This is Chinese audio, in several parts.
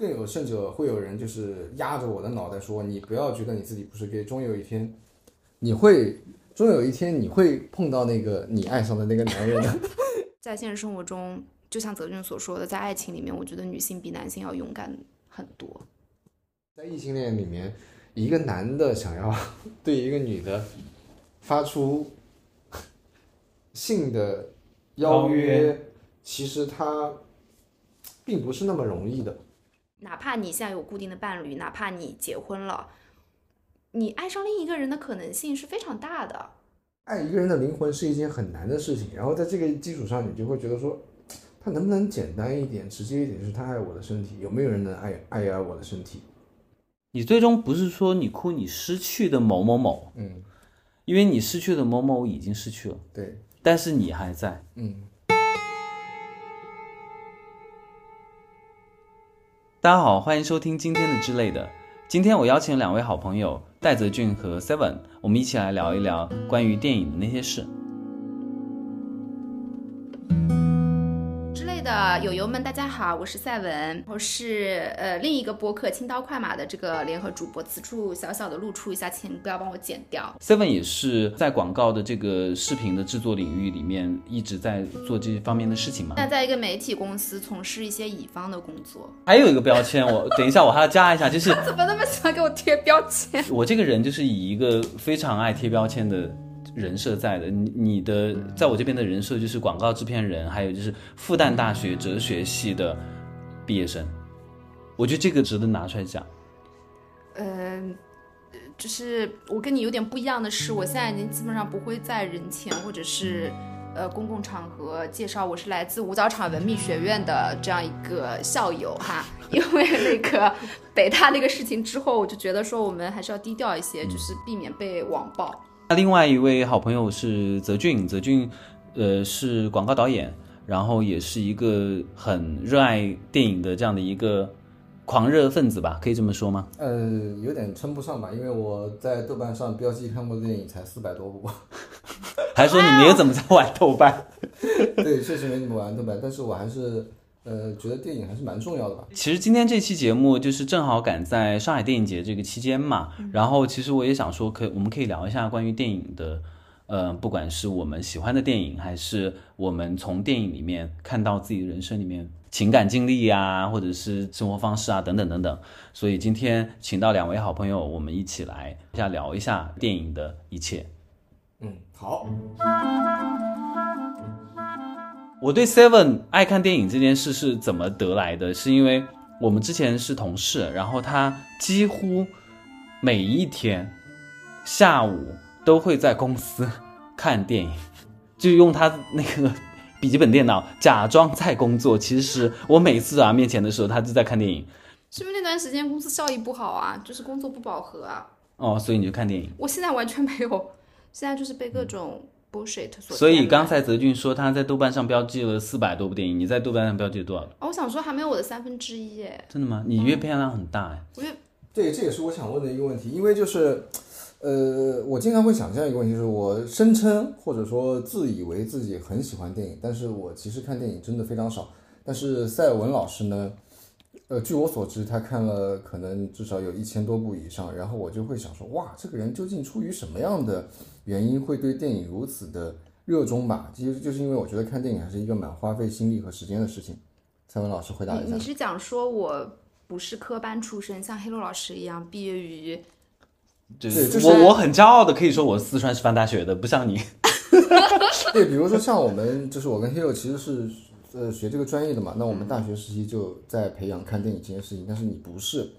更有甚者会有人就是压着我的脑袋说，你不要觉得你自己不是 gay，终有一天你会，终有一天你会碰到那个你爱上的那个男人的。在现实生活中，就像泽俊所说的，在爱情里面，我觉得女性比男性要勇敢很多。在异性恋里面，一个男的想要 对一个女的发出性的邀约，其实他并不是那么容易的。哪怕你现在有固定的伴侣，哪怕你结婚了，你爱上另一个人的可能性是非常大的。爱一个人的灵魂是一件很难的事情，然后在这个基础上，你就会觉得说，他能不能简单一点、直接一点？是他爱我的身体，有没有人能爱爱爱我的身体？你最终不是说你哭你失去的某某某，嗯，因为你失去的某某已经失去了，对，但是你还在。嗯。大家好，欢迎收听今天的之类的。今天我邀请两位好朋友戴泽俊和 Seven，我们一起来聊一聊关于电影的那些事。的友友们，大家好，我是赛文，我是呃另一个播客轻刀快马的这个联合主播，此处小小的露出一下，请不要帮我剪掉。Seven 也是在广告的这个视频的制作领域里面一直在做这方面的事情嘛。那在一个媒体公司从事一些乙方的工作，还有一个标签，我等一下我还要加一下，就是 怎么那么喜欢给我贴标签？我这个人就是以一个非常爱贴标签的人设在的。你你的在我这边的人设就是广告制片人，还有就是复旦大学哲学系的毕业生。我觉得这个值得拿出来讲。嗯、呃，就是我跟你有点不一样的是，我现在已经基本上不会在人前或者是呃公共场合介绍我是来自五角场文秘学院的这样一个校友哈，因为那个北大那个事情之后，我就觉得说我们还是要低调一些，就是避免被网暴。那另外一位好朋友是泽俊，泽俊，呃，是广告导演，然后也是一个很热爱电影的这样的一个狂热分子吧，可以这么说吗？呃，有点称不上吧，因为我在豆瓣上标记看过的电影才四百多部。还说你没有怎么在玩豆瓣？对，确实没怎么玩豆瓣，但是我还是呃觉得电影还是蛮重要的吧。其实今天这期节目就是正好赶在上海电影节这个期间嘛，然后其实我也想说，可我们可以聊一下关于电影的，呃，不管是我们喜欢的电影，还是我们从电影里面看到自己人生里面情感经历啊，或者是生活方式啊，等等等等。所以今天请到两位好朋友，我们一起来一下聊一下电影的一切。嗯，好。我对 Seven 爱看电影这件事是怎么得来的？是因为我们之前是同事，然后他几乎每一天下午都会在公司看电影，就用他那个笔记本电脑假装在工作。其实我每次在他面前的时候，他就在看电影。是不是那段时间公司效益不好啊？就是工作不饱和啊？哦，所以你就看电影。我现在完全没有，现在就是被各种 bullshit 所。所以刚才泽俊说他在豆瓣上标记了四百多部电影，你在豆瓣上标记了多少？哦，我想说还没有我的三分之一耶。真的吗？你阅片量很大哎。我阅对，这也是我想问的一个问题，因为就是，呃，我经常会想这样一个问题，就是我声称或者说自以为自己很喜欢电影，但是我其实看电影真的非常少。但是塞尔文老师呢，呃，据我所知，他看了可能至少有一千多部以上，然后我就会想说，哇，这个人究竟出于什么样的原因会对电影如此的热衷吧？其实就是因为我觉得看电影还是一个蛮花费心力和时间的事情。蔡文老师回答一下你你。是讲说我不是科班出身，像黑洛老师一样毕业于就是对就是我我很骄傲的可以说我是四川师范大学的，不像你。对，比如说像我们，就是我跟 Hero 其实是呃学这个专业的嘛，那我们大学时期就在培养看电影这件事情，但是你不是，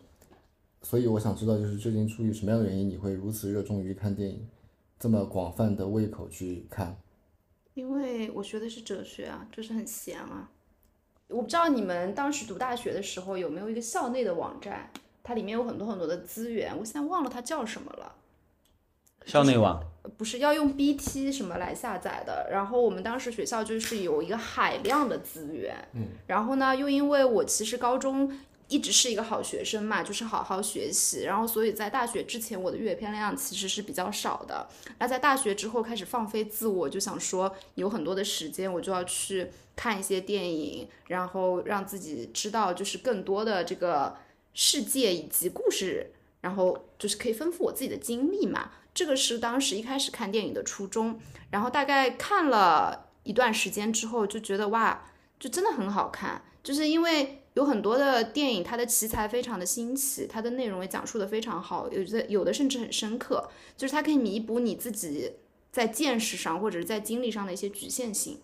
所以我想知道，就是究竟出于什么样的原因，你会如此热衷于看电影，这么广泛的胃口去看？因为我学的是哲学啊，就是很闲啊。我不知道你们当时读大学的时候有没有一个校内的网站，它里面有很多很多的资源，我现在忘了它叫什么了。校内网，不是要用 BT 什么来下载的，然后我们当时学校就是有一个海量的资源，嗯，然后呢，又因为我其实高中一直是一个好学生嘛，就是好好学习，然后所以在大学之前我的阅片量其实是比较少的。那在大学之后开始放飞自我，就想说有很多的时间，我就要去看一些电影，然后让自己知道就是更多的这个世界以及故事，然后就是可以丰富我自己的经历嘛。这个是当时一开始看电影的初衷。然后大概看了一段时间之后，就觉得哇，就真的很好看，就是因为。有很多的电影，它的题材非常的新奇，它的内容也讲述的非常好，有的有的甚至很深刻，就是它可以弥补你自己在见识上或者是在经历上的一些局限性。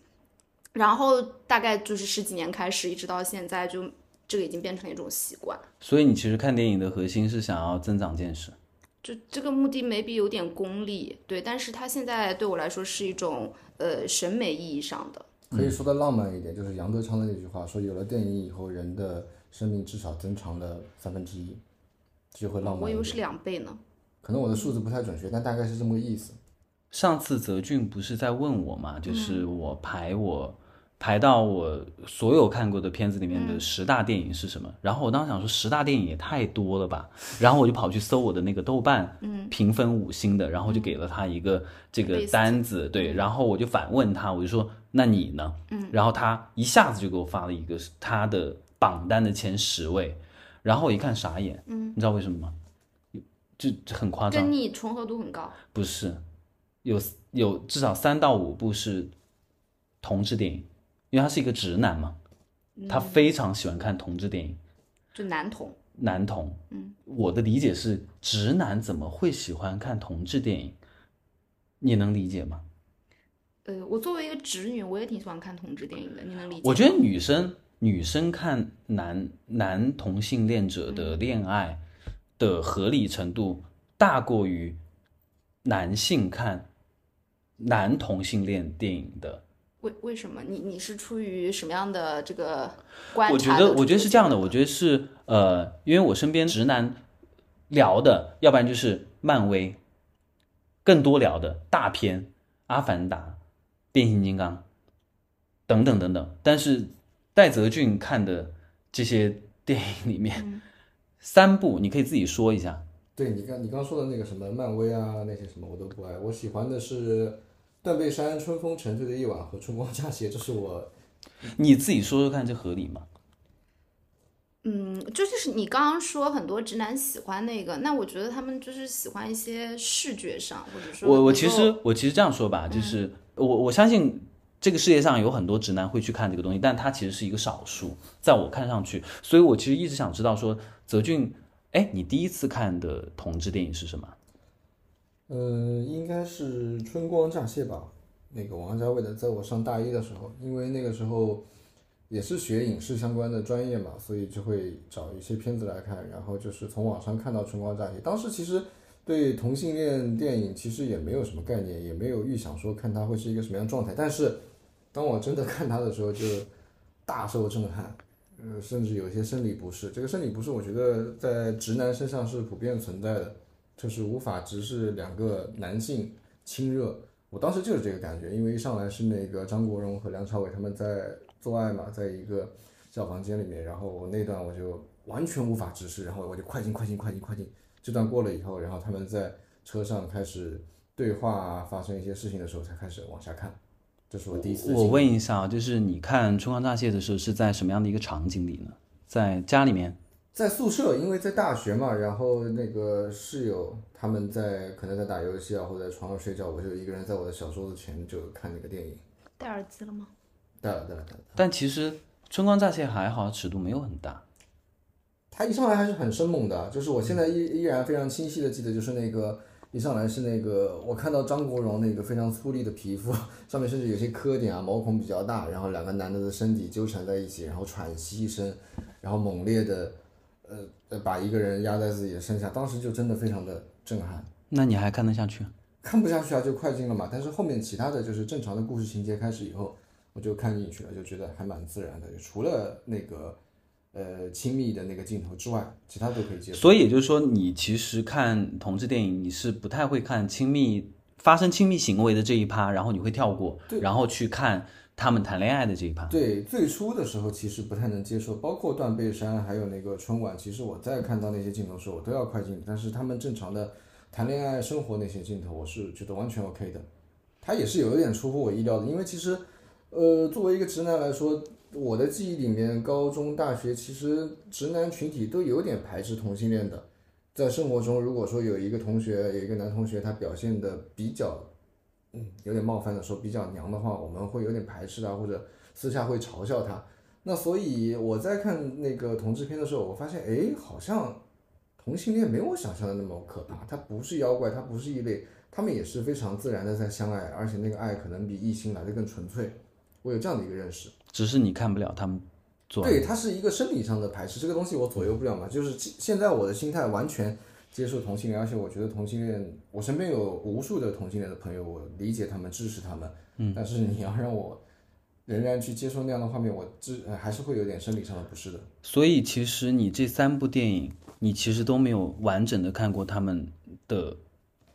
然后大概就是十几年开始，一直到现在，就这个已经变成了一种习惯。所以你其实看电影的核心是想要增长见识，就这个目的 maybe 有点功利，对，但是它现在对我来说是一种呃审美意义上的。可以说的浪漫一点，就是杨德昌的那句话，说有了电影以后，人的生命至少增长了三分之一，就会浪漫。我以为是两倍呢。可能我的数字不太准确，但大概是这么个意思。上次泽俊不是在问我嘛，就是我排我。排到我所有看过的片子里面的十大电影是什么？然后我当时想说十大电影也太多了吧，然后我就跑去搜我的那个豆瓣嗯评分五星的，然后就给了他一个这个单子，对，然后我就反问他，我就说那你呢？嗯，然后他一下子就给我发了一个他的榜单的前十位，然后我一看傻眼，嗯，你知道为什么吗？就很夸张，跟你重合度很高，不是，有有至少三到五部是同志电影。因为他是一个直男嘛，他非常喜欢看同志电影，就男同。男同，嗯，我的理解是，直男怎么会喜欢看同志电影？你能理解吗？呃，我作为一个直女，我也挺喜欢看同志电影的，你能理解？我觉得女生女生看男男同性恋者的恋爱的合理程度，大过于男性看男同性恋电影的。为为什么你你是出于什么样的这个观察？我觉得我觉得是这样的，我觉得是呃，因为我身边直男聊的，要不然就是漫威，更多聊的大片《阿凡达》《变形金刚》等等等等。但是戴泽俊看的这些电影里面，三部你可以自己说一下。对你刚你刚说的那个什么漫威啊那些什么我都不爱，我喜欢的是。断背山、春风沉醉的夜晚和春光乍泄，这是我。你自己说说看，这合理吗？嗯，就就是你刚刚说很多直男喜欢那个，那我觉得他们就是喜欢一些视觉上，或者说……我我其实我其实这样说吧，就是我我相信这个世界上有很多直男会去看这个东西，但他其实是一个少数，在我看上去，所以我其实一直想知道说，泽俊，哎，你第一次看的同志电影是什么？嗯，应该是《春光乍泄》吧，那个王家卫的。在我上大一的时候，因为那个时候也是学影视相关的专业嘛，所以就会找一些片子来看。然后就是从网上看到《春光乍泄》，当时其实对同性恋电影其实也没有什么概念，也没有预想说看它会是一个什么样状态。但是当我真的看它的时候，就大受震撼，呃，甚至有些生理不适。这个生理不适，我觉得在直男身上是普遍存在的。就是无法直视两个男性亲热，我当时就是这个感觉，因为一上来是那个张国荣和梁朝伟他们在做爱嘛，在一个小房间里面，然后我那段我就完全无法直视，然后我就快进快进快进快进。这段过了以后，然后他们在车上开始对话，发生一些事情的时候才开始往下看。这是我第一次。我问一下啊，就是你看《春光乍泄》的时候是在什么样的一个场景里呢？在家里面？在宿舍，因为在大学嘛，然后那个室友他们在可能在打游戏啊，或者在床上睡觉，我就一个人在我的小桌子前就看那个电影。戴耳机了吗？戴了，戴了，戴了。但其实《春光乍泄》还好，尺度没有很大。他一上来还是很生猛的，就是我现在依依然非常清晰的记得，就是那个一上来是那个我看到张国荣那个非常粗粝的皮肤，上面甚至有些磕点啊，毛孔比较大，然后两个男的的身体纠缠在一起，然后喘息一声，然后猛烈的。呃呃，把一个人压在自己的身下，当时就真的非常的震撼。那你还看得下去？看不下去啊，就快进了嘛。但是后面其他的就是正常的故事情节开始以后，我就看进去了，就觉得还蛮自然的。除了那个呃亲密的那个镜头之外，其他都可以接受。所以也就是说，你其实看同志电影，你是不太会看亲密发生亲密行为的这一趴，然后你会跳过，然后去看他们谈恋爱的这一趴。对，最初的时候其实不太能接受，包括断背山，还有那个春晚，其实我在看到那些镜头时候，我都要快进。但是他们正常的谈恋爱、生活那些镜头，我是觉得完全 OK 的。他也是有一点出乎我意料的，因为其实，呃，作为一个直男来说，我的记忆里面，高中、大学其实直男群体都有点排斥同性恋的。在生活中，如果说有一个同学，有一个男同学，他表现的比较，嗯，有点冒犯的说比较娘的话，我们会有点排斥他，或者私下会嘲笑他。那所以我在看那个同志片的时候，我发现，哎，好像同性恋没有我想象的那么可怕，他不是妖怪，他不是异类，他们也是非常自然的在相爱，而且那个爱可能比异性来的更纯粹。我有这样的一个认识。只是你看不了他们做。对，它是一个生理上的排斥，这个东西我左右不了嘛。就是现现在我的心态完全接受同性恋，而且我觉得同性恋，我身边有无数的同性恋的朋友，我理解他们，支持他们。嗯，但是你要让我仍然去接受那样的画面，我支呃还是会有点生理上的不适的。所以其实你这三部电影，你其实都没有完整的看过他们的，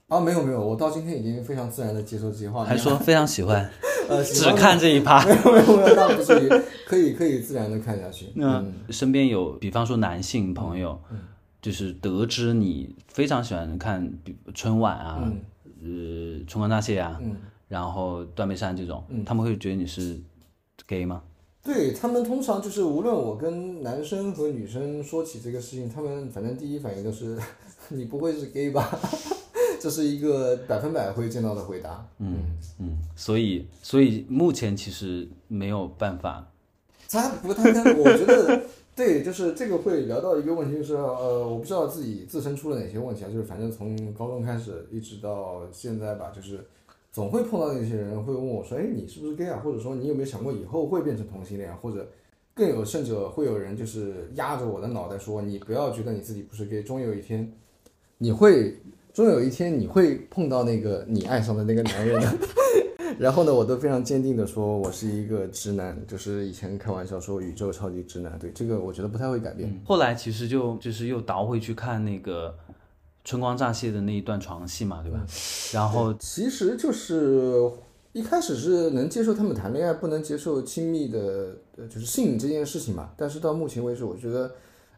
啊，没有没有，我到今天已经非常自然的接受这些画面。还说 非常喜欢，呃，只看这一趴。没有没有没有，那不至于，可以可以自然的看下去。嗯，身边有，比方说男性朋友，就是得知你非常喜欢看比春晚啊，呃，春光大泄啊，然后断背山这种，他们会觉得你是 gay 吗？对他们通常就是，无论我跟男生和女生说起这个事情，他们反正第一反应都是 你不会是 gay 吧？这是一个百分百会见到的回答。嗯嗯，所以所以目前其实没有办法，他不，他跟我觉得对，就是这个会聊到一个问题，就是呃，我不知道自己自身出了哪些问题啊，就是反正从高中开始一直到现在吧，就是总会碰到那些人会问我说，哎，你是不是 gay 啊？或者说你有没有想过以后会变成同性恋？或者更有甚者会有人就是压着我的脑袋说，你不要觉得你自己不是 gay，终有一天你会。终有一天你会碰到那个你爱上的那个男人的，然后呢，我都非常坚定的说，我是一个直男，就是以前开玩笑说宇宙超级直男，对这个我觉得不太会改变。后来其实就就是又倒回去看那个春光乍泄的那一段床戏嘛，对吧？然后其实就是一开始是能接受他们谈恋爱，不能接受亲密的，呃就是性这件事情嘛。但是到目前为止，我觉得。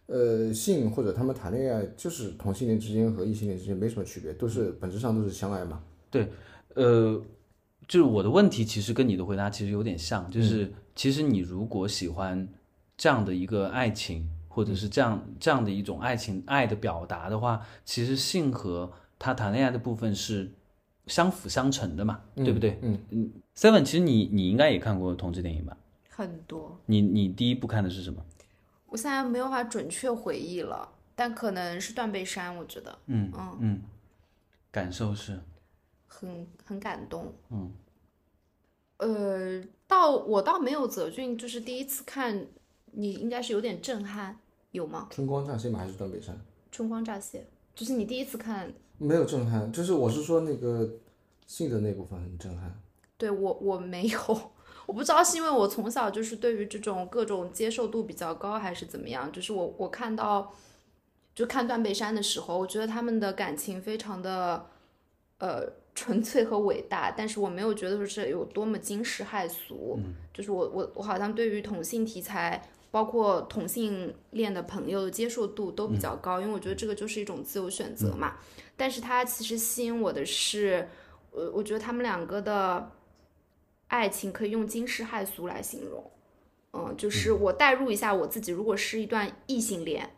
呃，性或者他们谈恋爱，就是同性恋之间和异性恋之间没什么区别，都是本质上都是相爱嘛。对，呃，就是我的问题其实跟你的回答其实有点像，就是其实你如果喜欢这样的一个爱情，或者是这样这样的一种爱情爱的表达的话，其实性和他谈恋爱的部分是相辅相成的嘛，对不对？嗯嗯。Seven，其实你你应该也看过同志电影吧？很多。你你第一部看的是什么？我现在没有办法准确回忆了，但可能是断背山，我觉得，嗯嗯嗯，感受是很很感动，嗯，呃，倒我倒没有泽俊，就是第一次看，你应该是有点震撼，有吗？春光乍泄吗？还是断背山？春光乍泄，就是你第一次看，没有震撼，就是我是说那个性的那部分很震撼，对我我没有。我不知道是因为我从小就是对于这种各种接受度比较高，还是怎么样。就是我我看到，就看断背山的时候，我觉得他们的感情非常的，呃，纯粹和伟大。但是我没有觉得说是有多么惊世骇俗。就是我我我好像对于同性题材，包括同性恋的朋友的接受度都比较高，因为我觉得这个就是一种自由选择嘛。但是它其实吸引我的是，我我觉得他们两个的。爱情可以用惊世骇俗来形容，嗯，就是我代入一下我自己，如果是一段异性恋，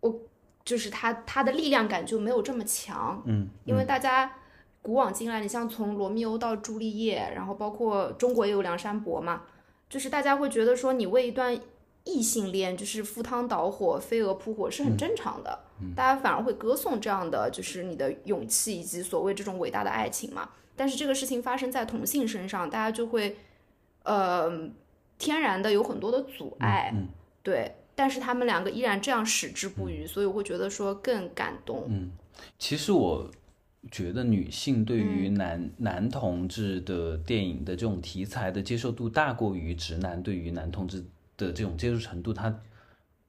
我就是他他的力量感就没有这么强，嗯，因为大家古往今来，你像从罗密欧到朱丽叶，然后包括中国也有梁山伯嘛，就是大家会觉得说你为一段异性恋就是赴汤蹈火、飞蛾扑火是很正常的，大家反而会歌颂这样的就是你的勇气以及所谓这种伟大的爱情嘛。但是这个事情发生在同性身上，大家就会，呃，天然的有很多的阻碍，对。但是他们两个依然这样矢志不渝，所以我会觉得说更感动。嗯，其实我觉得女性对于男男同志的电影的这种题材的接受度大过于直男对于男同志的这种接受程度。他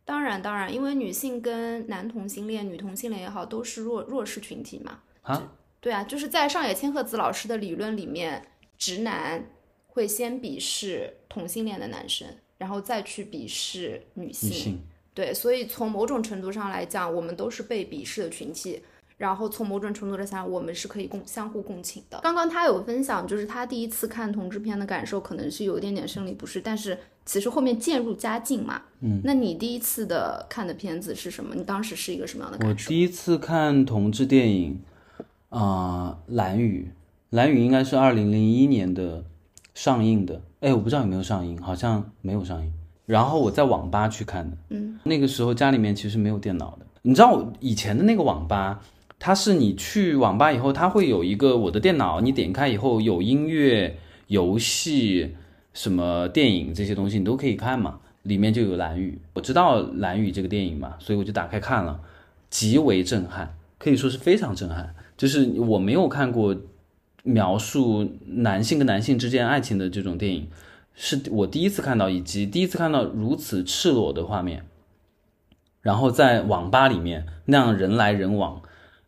当然当然，因为女性跟男同性恋、女同性恋也好，都是弱弱势群体嘛。啊。对啊，就是在上野千鹤子老师的理论里面，直男会先鄙视同性恋的男生，然后再去鄙视女性。女性，对，所以从某种程度上来讲，我们都是被鄙视的群体。然后从某种程度上讲，我们是可以共相互共情的。刚刚他有分享，就是他第一次看同志片的感受，可能是有一点点生理不适，但是其实后面渐入佳境嘛。嗯，那你第一次的看的片子是什么？你当时是一个什么样的我感受？第一次看同志电影，啊、蓝雨，蓝雨应该是二零零一年的上映的，哎，我不知道有没有上映，好像没有上映。然后我在网吧去看的，嗯，那个时候家里面其实没有电脑的，你知道我以前的那个网吧，它是你去网吧以后，它会有一个我的电脑，你点开以后有音乐、游戏、什么电影这些东西你都可以看嘛，里面就有蓝雨，我知道蓝雨这个电影嘛，所以我就打开看了。极为震撼，可以说是非常震撼。就是我没有看过描述男性跟男性之间爱情的这种电影，是我第一次看到，以及第一次看到如此赤裸的画面。然后在网吧里面那样人来人往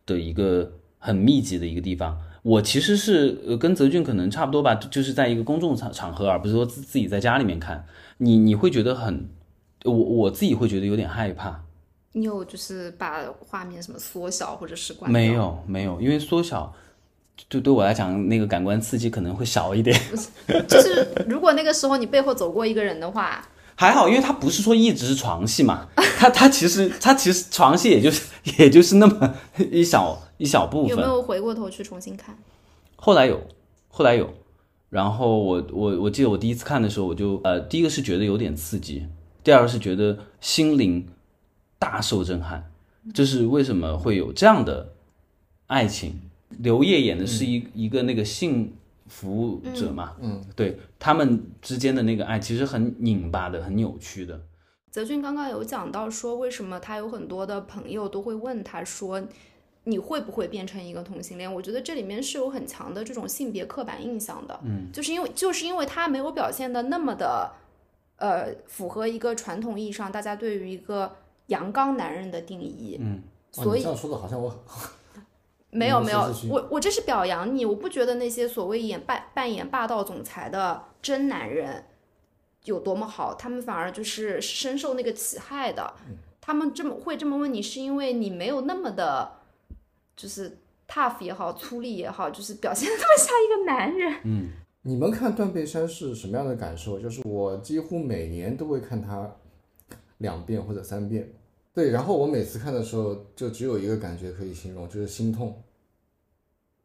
的一个很密集的一个地方，我其实是呃跟泽俊可能差不多吧，就是在一个公众场场合，而不是说自自己在家里面看。你你会觉得很，我我自己会觉得有点害怕。你有就是把画面什么缩小或者是关没有没有，因为缩小，就对我来讲，那个感官刺激可能会少一点。就是如果那个时候你背后走过一个人的话，还好，因为他不是说一直是床戏嘛，他他其实他其实床戏也就是也就是那么一小一小部分。有没有回过头去重新看？后来有，后来有，然后我我我记得我第一次看的时候，我就呃，第一个是觉得有点刺激，第二个是觉得心灵大受震撼，就是为什么会有这样的爱情？刘烨演的是一、一个那个性服务者嘛，嗯，对他们之间的那个爱其实很拧巴的，很扭曲的。泽俊刚刚有讲到说，为什么他有很多的朋友都会问他说，你会不会变成一个同性恋？我觉得这里面是有很强的这种性别刻板印象的，嗯，就是因为就是因为他没有表现的那么的，呃，符合一个传统意义上大家对于一个阳刚男人的定义，嗯，所以哦这样说的好像我没有没有我我这是表扬你，我不觉得那些所谓演扮扮演霸道总裁的真男人有多么好，他们反而就是深受那个其害的。嗯他们这么会这么问你，是因为你没有那么的，就是 tough 也好，粗粝也好，就是表现的那么像一个男人。嗯你们看《断背山》是什么样的感受？就是我几乎每年都会看它两遍或者三遍。对，然后我每次看的时候，就只有一个感觉可以形容，就是心痛，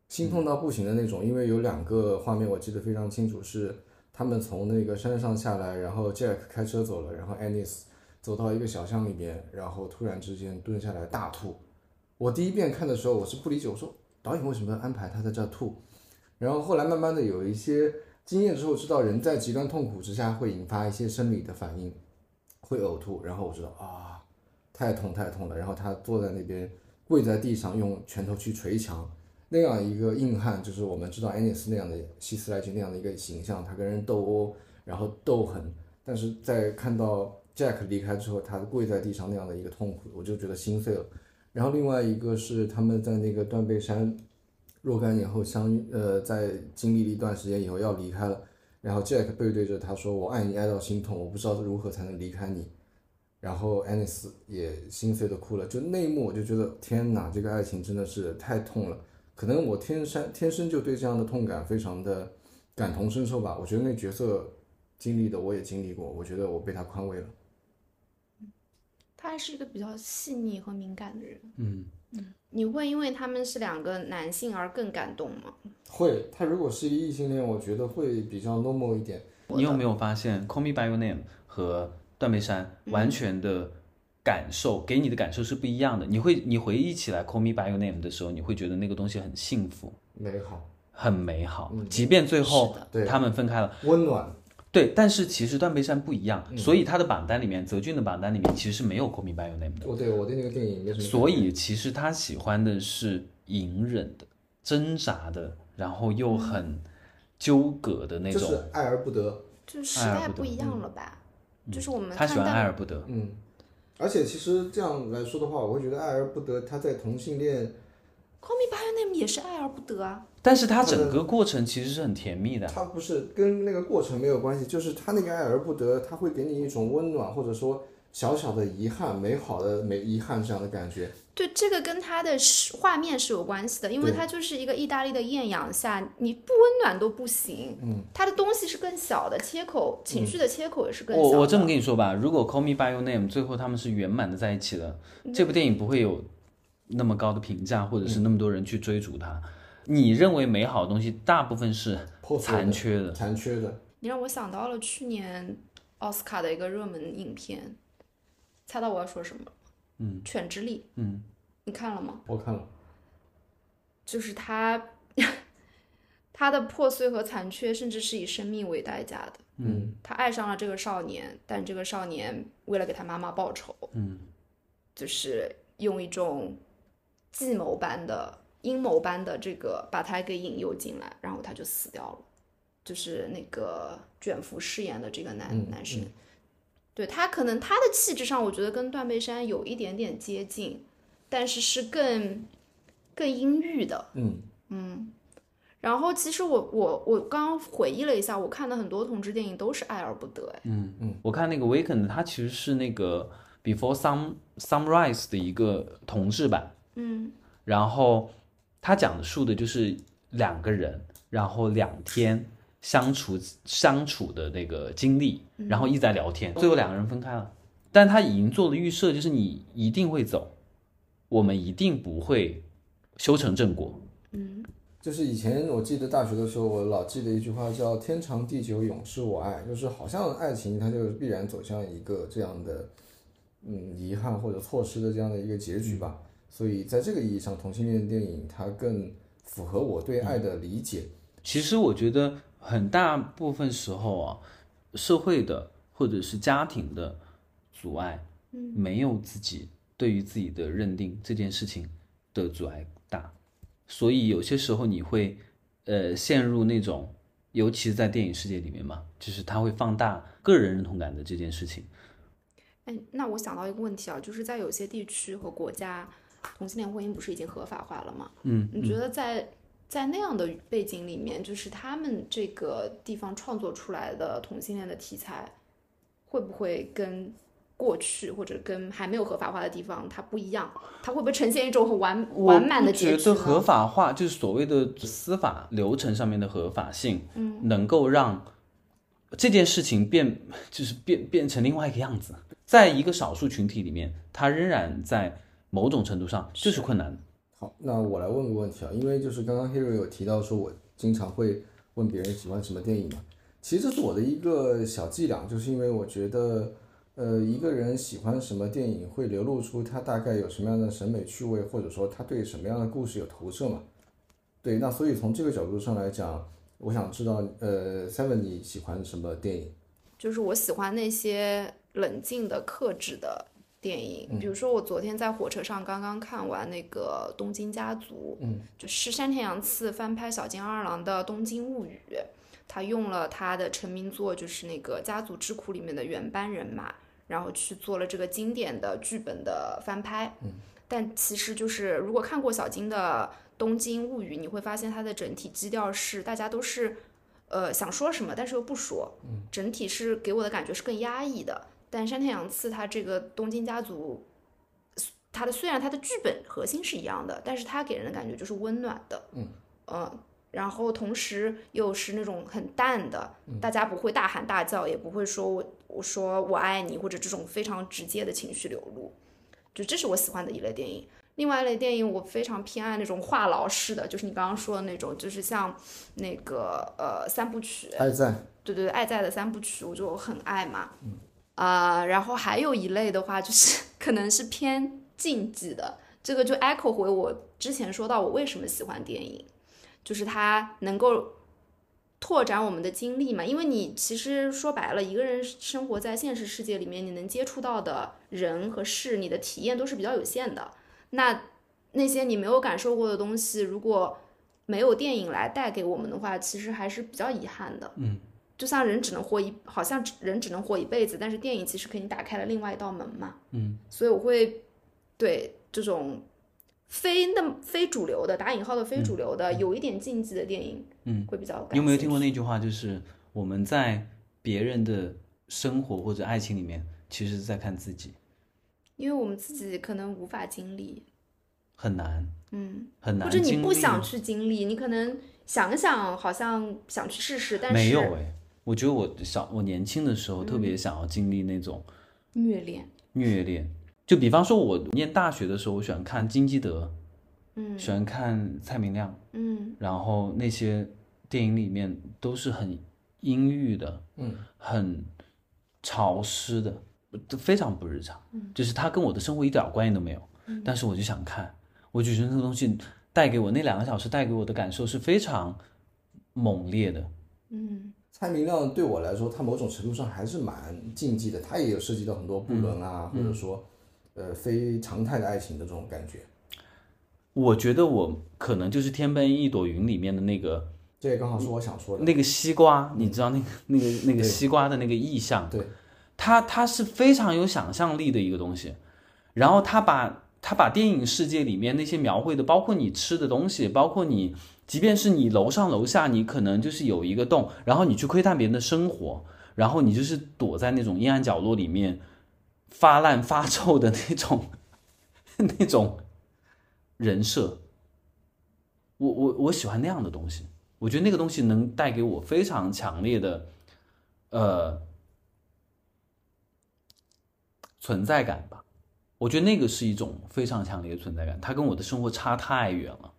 心痛到不行的那种。因为有两个画面我记得非常清楚，是他们从那个山上下来，然后 Jack 开车走了，然后 Anis 走到一个小巷里边，然后突然之间蹲下来大吐。我第一遍看的时候，我是不理解，我说导演为什么要安排他在这儿吐？然后后来慢慢的有一些经验之后，知道人在极端痛苦之下会引发一些生理的反应，会呕吐。然后我知道啊，太痛太痛了。然后他坐在那边跪在地上，用拳头去捶墙，那样一个硬汉，就是我们知道安妮斯那样的希斯莱杰那样的一个形象，他跟人斗殴，然后斗狠。但是在看到 Jack 离开之后，他跪在地上那样的一个痛苦，我就觉得心碎了。然后另外一个是他们在那个断背山若干年后相遇，呃，在经历了一段时间以后要离开了，然后 Jack 背对着他说：“我爱你爱到心痛，我不知道如何才能离开你。”然后 Anis 也心碎的哭了。就那一幕，我就觉得天哪，这个爱情真的是太痛了。可能我天生天生就对这样的痛感非常的感同身受吧。我觉得那角色经历的我也经历过，我觉得我被他宽慰了。他还是一个比较细腻和敏感的人。嗯你会因为他们是两个男性而更感动吗？会，他如果是一个异性恋，我觉得会比较 normal 一点。你有没有发现《Call Me by Your Name》和《断背山》完全的感受、给你的感受是不一样的？你会你回忆起来《Call Me by Your Name》的时候，你会觉得那个东西很幸福、美好、很美好，即便最后他们分开了。温暖，对，但是其实断背山不一样，所以他的榜单里面，泽俊的榜单里面其实是没有《Call Me by Your Name》的。我对我对那个电影没什么感觉。所以其实他喜欢的是隐忍的、挣扎的，然后又很纠葛的那种。就是爱而不得。就是时爱而不得代不一样了吧？就是我们他喜欢爱而不得。嗯，而且其实这样来说的话，我会觉得爱而不得，他在同性恋 Call Me by Your Name 也是爱而不得啊。但是他整个过程其实是很甜蜜的。他不是跟那个过程没有关系，就是他那个爱而不得，他会给你一种温暖，或者说小小的遗憾、美好的美遗憾这样的感觉。对，这个跟它的是画面是有关系的，因为对它就是一个意大利的艳阳下，你不温暖都不行。嗯，它的东西是更小的，切口情绪的切口也是更小的。我我这么跟你说吧，如果 Call Me by Your Name 最后他们是圆满的在一起的，这部电影不会有那么高的评价，或者是那么多人去追逐它。你认为美好的东西，大部分是残缺的。残缺的，你让我想到了去年奥斯卡的一个热门影片，猜到我要说什么了？嗯，《犬之力》。嗯，你看了吗？我看了，就是他，他的破碎和残缺，甚至是以生命为代价的。嗯，他爱上了这个少年，但这个少年为了给他妈妈报仇，嗯，就是用一种计谋般的、阴谋般的这个把他给引诱进来，然后他就死掉了。就是那个卷福饰演的这个男、嗯男生，对他可能他的气质上，我觉得跟断背山有一点点接近，但是是更更阴郁的。嗯。嗯。然后其实我我我刚刚回忆了一下，我看的很多同志电影都是爱而不得，哎，我看那个 Weekend，它其实是那个 Before Sun Sunrise 的一个同志版，嗯。然后他讲述的就是两个人，然后两天相处相处的那个经历，然后一直在聊天，最后两个人分开了，但他已经做了预设，就是你一定会走，我们一定不会修成正果。嗯就是以前我记得大学的时候，我老记得一句话叫“天长地久，永是我爱”，就是好像爱情它就必然走向一个这样的，嗯，遗憾或者错失的这样的一个结局吧。所以在这个意义上，同性恋电影它更符合我对爱的理解。其实我觉得很大部分时候啊，社会的或者是家庭的阻碍，没有自己对于自己的认定这件事情的阻碍大，所以有些时候你会呃陷入那种，尤其是在电影世界里面嘛，就是它会放大个人认同感的这件事情。哎，那我想到一个问题啊，就是在有些地区和国家，同性恋婚姻不是已经合法化了吗？嗯，你觉得在在那样的背景里面，就是他们这个地方创作出来的同性恋的题材，会不会跟过去或者跟还没有合法化的地方它不一样？它会不会呈现一种很完完满的结局我觉得合？法化就是所谓的司法流程上面的合法性，嗯，能够让这件事情变，就是变变成另外一个样子。在一个少数群体里面，它仍然在某种程度上就是困难的。好，那我来问个问题啊，因为就是刚刚 Hero 有提到说，我经常会问别人喜欢什么电影嘛，其实这是我的一个小伎俩，就是因为我觉得，呃，一个人喜欢什么电影，会流露出他大概有什么样的审美趣味，或者说他对什么样的故事有投射嘛。对，那所以从这个角度上来讲，我想知道，呃，Seven 你喜欢什么电影？就是我喜欢那些冷静的、克制的电影，比如说我昨天在火车上刚刚看完那个《东京家族》，嗯，就是山田洋次翻拍小津安二郎的《东京物语》，他用了他的成名作就是那个《家族之苦》里面的原班人马，然后去做了这个经典的剧本的翻拍，嗯，但其实就是如果看过小津的《东京物语》，你会发现它的整体基调是大家都是。呃，想说什么，但是又不说，整体是给我的感觉是更压抑的。但山田洋次他这个东京家族，他的虽然他的剧本核心是一样的，但是他给人的感觉就是温暖的，嗯然后同时又是那种很淡的，大家不会大喊大叫，也不会说我我说我爱你或者这种非常直接的情绪流露，就这是我喜欢的一类电影。另外一类电影，我非常偏爱那种话痨式的，就是你刚刚说的那种，就是像那个呃三部曲，爱在，对对对，爱在的三部曲我就很爱嘛。啊、然后还有一类的话，就是 可能是偏竞技的，这个就 echo 回我之前说到我为什么喜欢电影，就是它能够拓展我们的经历嘛。因为你其实说白了，一个人生活在现实世界里面，你能接触到的人和事，你的体验都是比较有限的。那那些你没有感受过的东西，如果没有电影来带给我们的话，其实还是比较遗憾的。嗯，就像人只能活一，好像只人只能活一辈子，但是电影其实给你打开了另外一道门嘛。嗯，所以我会对这种非那么非主流的打引号的非主流的，有一点禁忌的电影，嗯，会比较感你有没有听过那句话？就是我们在别人的生活或者爱情里面，其实是在看自己，因为我们自己可能无法经历，很难嗯，很难或者你不想去经历，你可能想想好像想去试试，但是没有哎，我觉得我小我年轻的时候特嗯。别想要经历那种虐恋，虐恋，就比方说我念大学的时候，我喜欢看金基德，嗯。喜欢看蔡明亮，嗯。然后那些电影里面都是很阴郁的，嗯，很潮湿的，都非常不日常。嗯。就是它跟我的生活一点关系都没有，但是我就想看，我就觉得那个东西带给我那两个小时带给我的感受是非常猛烈的。嗯蔡明亮对我来说，他某种程度上还是蛮禁忌的，他也有涉及到很多不伦啊，或者说呃非常态的爱情的这种感觉。我觉得我可能就是《天边一朵云》里面的那个这也刚好是我想说的。那个西瓜，你知道那个那个那个西瓜的那个意象，对，它它是非常有想象力的一个东西，然后他把他把电影世界里面那些描绘的，包括你吃的东西，包括你，即便是你楼上楼下，你可能就是有一个洞，然后你去窥探别人的生活，然后你就是躲在那种阴暗角落里面发烂发臭的那种 那种人设，我我我喜欢那样的东西，我觉得那个东西能带给我非常强烈的，呃。存在感吧，我觉得那个是一种非常强烈的存在感，它跟我的生活差太远了。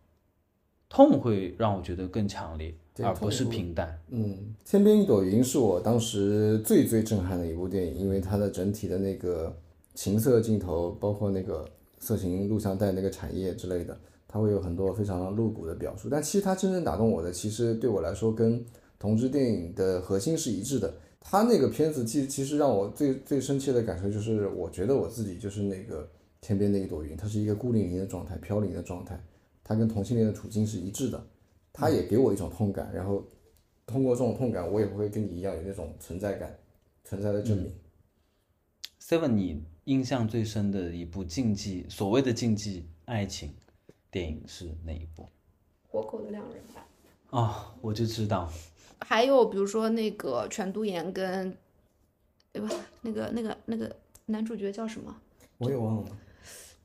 痛会让我觉得更强烈，而不是平淡。嗯，《天边一朵云》是我当时最最震撼的一部电影，因为它的整体的那个情色镜头，包括那个色情录像带那个产业之类的，它会有很多非常露骨的表述。但其实它真正打动我的，其实对我来说跟同志电影的核心是一致的。它那个片子其其实让我最最深切的感受就是，我觉得我自己就是那个天边那一朵云，它是一个孤零零的状态，飘零的状态，它跟同性恋的处境是一致的。他也给我一种痛感，然后通过这种痛感，我也不会跟你一样有那种存在感、存在的证明。Seven，你印象最深的一部竞技所谓的竞技爱情电影是哪一部？活口的两人吧。啊、我就知道，还有比如说那个全度妍跟，对吧？那个那个那个男主角叫什么？我也忘了，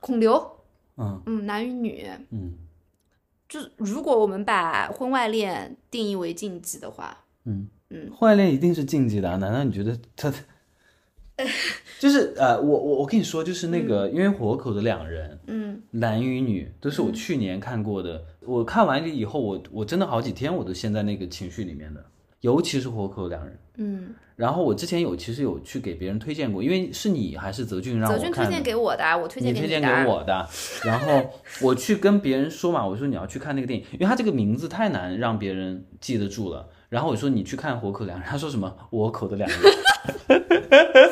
孔刘。嗯嗯，男与女。嗯就是如果我们把婚外恋定义为禁忌的话，嗯嗯，婚外恋一定是禁忌的、啊，难道你觉得他？就是呃，我我我跟你说，就是那个，因为活口的两人，嗯男与女都是我去年看过的。我看完了以后，我我真的好几天我都陷在那个情绪里面的，尤其是活口两人。嗯，然后我之前有其实有去给别人推荐过，因为是你还是泽俊让我泽俊推荐给我的，我推荐给你推荐。给我的，然后我去跟别人说嘛，我说你要去看那个电影，因为他这个名字太难让别人记得住了。然后我说你去看《活口两人》，他说什么我口的两人，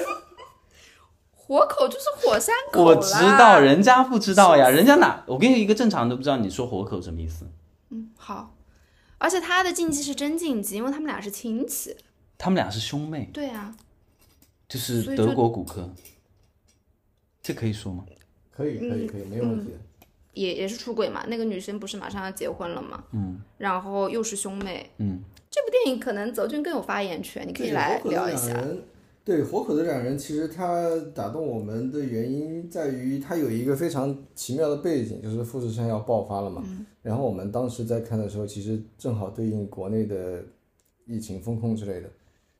活口就是火山口我知道，人家不知道呀，人家哪？我跟你一个正常人都不知道你说活口什么意思，嗯好，而且他的禁忌是真禁忌，因为他们俩是亲戚。他们俩是兄妹，对啊，就是德国骨科，这可以说吗？可以，可以，可以，没有问题的。也也是出轨嘛。那个女生不是马上要结婚了嘛？嗯然后又是兄妹。嗯，这部电影可能泽俊更有发言权，你可以对来活口的聊一下。两人，对活口的两人，其实他打动我们的原因在于他有一个非常奇妙的背景，就是富士山要爆发了嘛。然后我们当时在看的时候，其实正好对应国内的疫情风控之类的，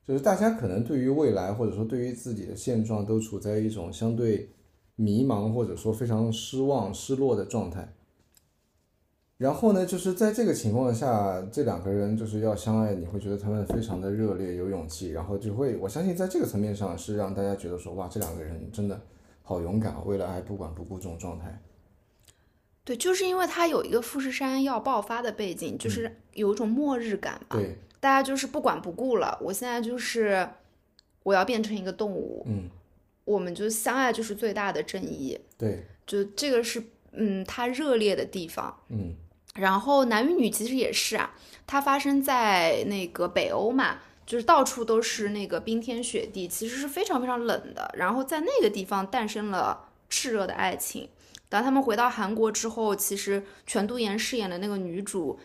就是大家可能对于未来或者说对于自己的现状都处在一种相对迷茫或者说非常失望、失落的状态。然后呢，就是在这个情况下，这两个人就是要相爱，你会觉得他们非常的热烈、有勇气，然后就会，我相信在这个层面上是让大家觉得说，哇，这两个人真的好勇敢，为了爱不管不顾这种状态。对，就是因为它有一个富士山要爆发的背景，就是有一种末日感嘛。对，大家就是不管不顾了，我现在就是我要变成一个动物，嗯，我们就相爱就是最大的正义，对，就这个是嗯它热烈的地方。嗯，然后男与女其实也是啊，它发生在那个北欧嘛，就是到处都是那个冰天雪地，其实是非常非常冷的。然后在那个地方诞生了炽热的爱情，当他们回到韩国之后，其实全度妍饰演的那个女主，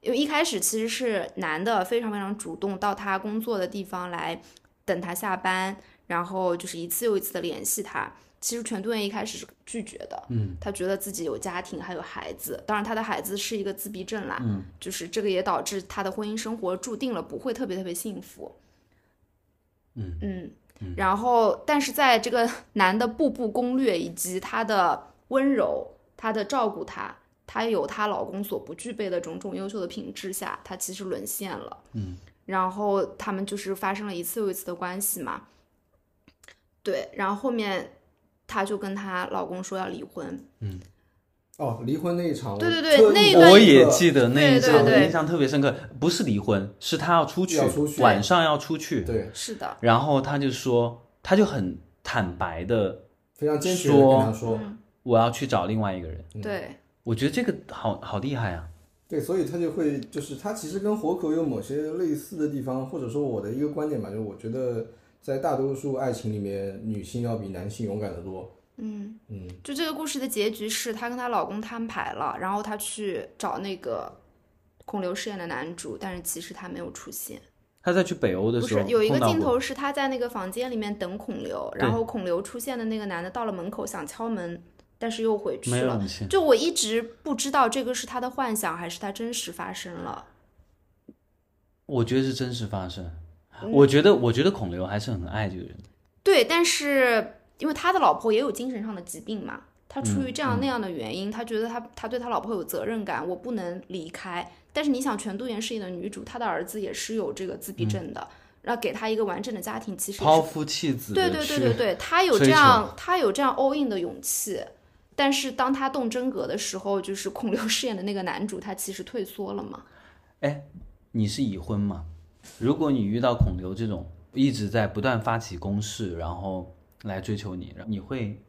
因为一开始其实是男的非常非常主动到她工作的地方来等她下班，然后就是一次又一次的联系她。其实全度妍一开始是拒绝的，嗯，她觉得自己有家庭还有孩子，当然她的孩子是一个自闭症啦，嗯，就是这个也导致她的婚姻生活注定了不会特别特别幸福。嗯嗯，然后但是在这个 男的步步攻略以及他的温柔，她的照顾她，她有她老公所不具备的种种优秀的品质下，她其实沦陷了。嗯，然后他们就是发生了一次又一次的关系嘛。对，然后后面她就跟她老公说要离婚。嗯。哦，离婚那一场，对对对那一段我也记得那一场我印象特别深刻，不是离婚，是他要出去，出去。晚上要出去，对，是的，然后他就说，他就很坦白的，非常坚决的跟他说，我要去找另外一个人。对，我觉得这个好好厉害啊！对，所以他就会就是他其实跟活口有某些类似的地方，或者说我的一个观点吧，就是我觉得在大多数爱情里面，女性要比男性勇敢得多。嗯嗯，就这个故事的结局是她跟她老公摊牌了，然后她去找那个孔刘饰演的男主，但是其实他没有出现。他在去北欧的时候是有一个镜头是他在那个房间里面等孔刘，然后孔刘出现的那个男的到了门口想敲门，但是又回去了。就我一直不知道这个是他的幻想还是他真实发生了。我觉得是真实发生。嗯我觉得，我觉得孔刘还是很爱这个人的。对，但是因为他的老婆也有精神上的疾病嘛，他出于这嗯样那样的原因，他觉得他他对他老婆有责任感，我不能离开。但是你想，全度妍饰演的女主，她的儿子也是有这个自闭症的，然后给他一个完整的家庭，其实抛夫弃子对对对对对，他有这样，他有这样 all in 的勇气，但是当他动真格的时候，就是孔刘饰演的那个男主，他其实退缩了嘛。哎你是已婚吗？如果你遇到孔刘这种一直在不断发起攻势，然后来追求你，你会